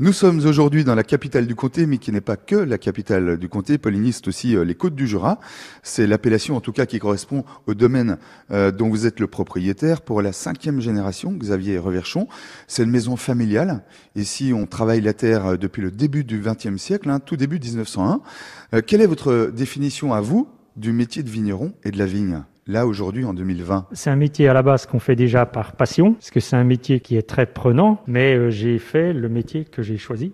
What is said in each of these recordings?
Nous sommes aujourd'hui dans la capitale du comté, mais qui n'est pas que la capitale du comté. Polyniste aussi euh, les Côtes du Jura. C'est l'appellation, en tout cas, qui correspond au domaine euh, dont vous êtes le propriétaire pour la cinquième génération, Xavier Reverchon. C'est une maison familiale. Ici, on travaille la terre euh, depuis le début du XXe siècle, hein, tout début 1901. quelle est votre définition à vous du métier de vigneron et de la vigne? Là aujourd'hui en 2020 C'est un métier à la base qu'on fait déjà par passion, parce que c'est un métier qui est très prenant, mais euh, j'ai fait le métier que j'ai choisi.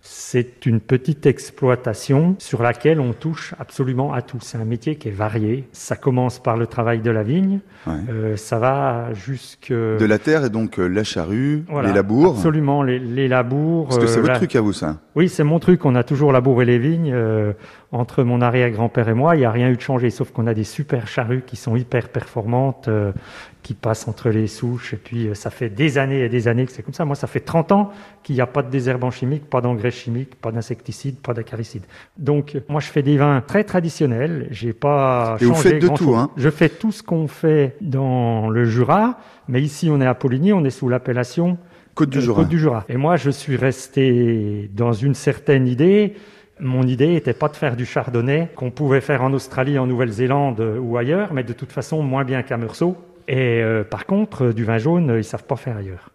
C'est une petite exploitation sur laquelle on touche absolument à tout. C'est un métier qui est varié. Ça commence par le travail de la vigne, euh, ça va jusque... De la terre et donc euh, la charrue, les labours Absolument, les, labours. Parce que c'est votre truc à vous ça Oui, c'est mon truc. On a toujours labouré les vignes. entre mon arrière-grand-père et moi, il n'y a rien eu de changé, sauf qu'on a des super charrues qui sont hyper performantes, qui passent entre les souches. Et puis, euh, ça fait des années et des années que c'est comme ça. Moi, ça fait 30 ans qu'il n'y a pas de désherbant chimique, pas d'engrais chimiques, pas d'insecticides, pas d'acaricides. Donc, moi, je fais des vins très traditionnels. J'ai pas et vous faites de tout, hein Je fais tout ce qu'on fait dans le Jura, mais ici, on est à Poligny, on est sous l'appellation Côte du, euh, Jura. Côte du Jura. Et moi, je suis resté dans une certaine idée. Mon idée n'était pas de faire du chardonnay qu'on pouvait faire en Australie, en Nouvelle-Zélande ou ailleurs, mais de toute façon moins bien qu'à Meursault. Et euh, par contre, euh, du vin jaune, ils savent pas faire ailleurs.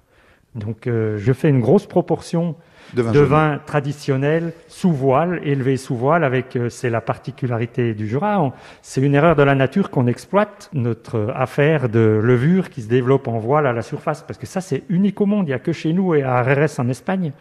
Donc, euh, je fais une grosse proportion de vin, traditionnel sous voile, élevé sous voile, avec c'est la particularité du Jura. C'est une erreur de la nature qu'on exploite notre affaire de levure qui se développe en voile à la surface, parce que ça c'est unique au monde. Il y a que chez nous et à Arres en Espagne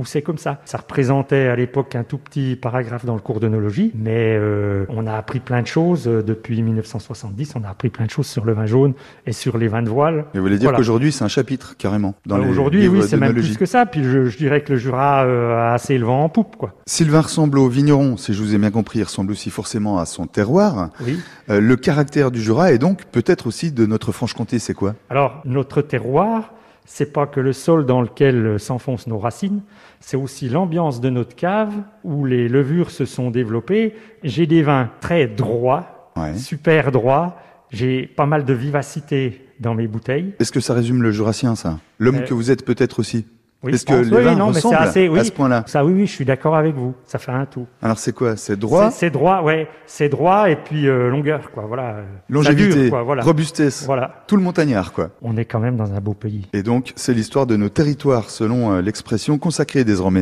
où c'est comme ça. Ça représentait à l'époque un tout petit paragraphe dans le cours d'œnologie, mais euh, on a appris plein de choses euh, depuis 1970. On a appris plein de choses sur le vin jaune et sur les vins de voile. Et vous voulez dire qu'aujourd'hui c'est un chapitre carrément dans bah, Aujourd'hui, oui, c'est même plus que ça. Puis je, je dirais que le Jura euh, assez le vent en poupe, quoi. Sylvain ressemble au vigneron, si je vous ai bien compris, il ressemble aussi forcément à son terroir. Oui. le caractère du Jura et donc peut-être aussi de notre Franche-Comté, c'est quoi? Alors notre terroir, c'est pas que le sol dans lequel s'enfoncent nos racines, c'est aussi l'ambiance de notre cave où les levures se sont développées. J'ai des vins très droits, super droits. J'ai pas mal de vivacité dans mes bouteilles. Est-ce que ça résume le jurassien, ça? L'homme euh, que vous êtes peut-être aussi? Oui, Est-ce que les vins non, ressemblent assez, oui, à ce point-là Ça, oui, oui, je suis d'accord avec vous. Ça fait un tout. Alors c'est quoi? C'est droit? C'est droit, ouais. C'est droit et puis euh, longueur, quoi. Voilà. Longévité, quoi, voilà. robustesse. Voilà. Tout le montagnard, quoi. On est quand même dans un beau pays. Et donc, c'est l'histoire de nos territoires, selon euh, l'expression consacrée désormais.